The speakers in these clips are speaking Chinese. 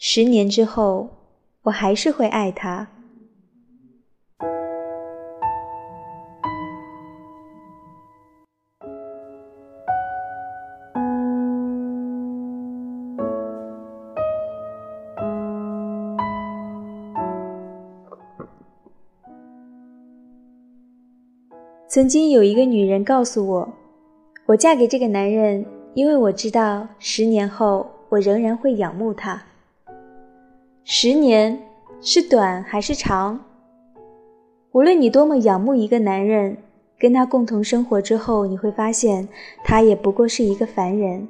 十年之后，我还是会爱他。曾经有一个女人告诉我，我嫁给这个男人，因为我知道十年后我仍然会仰慕他。十年是短还是长？无论你多么仰慕一个男人，跟他共同生活之后，你会发现他也不过是一个凡人。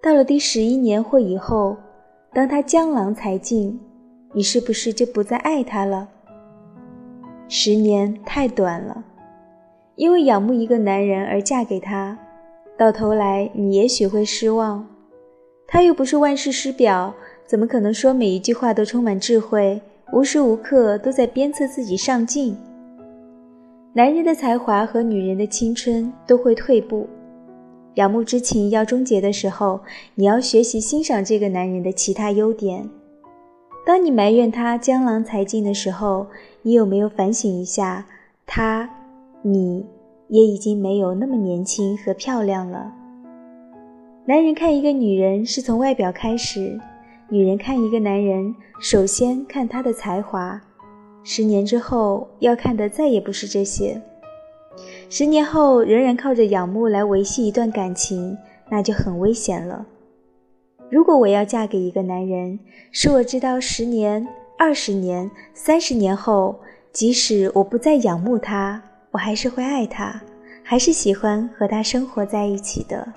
到了第十一年或以后，当他江郎才尽，你是不是就不再爱他了？十年太短了。因为仰慕一个男人而嫁给他，到头来你也许会失望。他又不是万世师表，怎么可能说每一句话都充满智慧，无时无刻都在鞭策自己上进？男人的才华和女人的青春都会退步。仰慕之情要终结的时候，你要学习欣赏这个男人的其他优点。当你埋怨他江郎才尽的时候，你有没有反省一下他？你也已经没有那么年轻和漂亮了。男人看一个女人是从外表开始，女人看一个男人首先看他的才华。十年之后要看的再也不是这些。十年后仍然靠着仰慕来维系一段感情，那就很危险了。如果我要嫁给一个男人，是我知道十年、二十年、三十年后，即使我不再仰慕他。我还是会爱他，还是喜欢和他生活在一起的。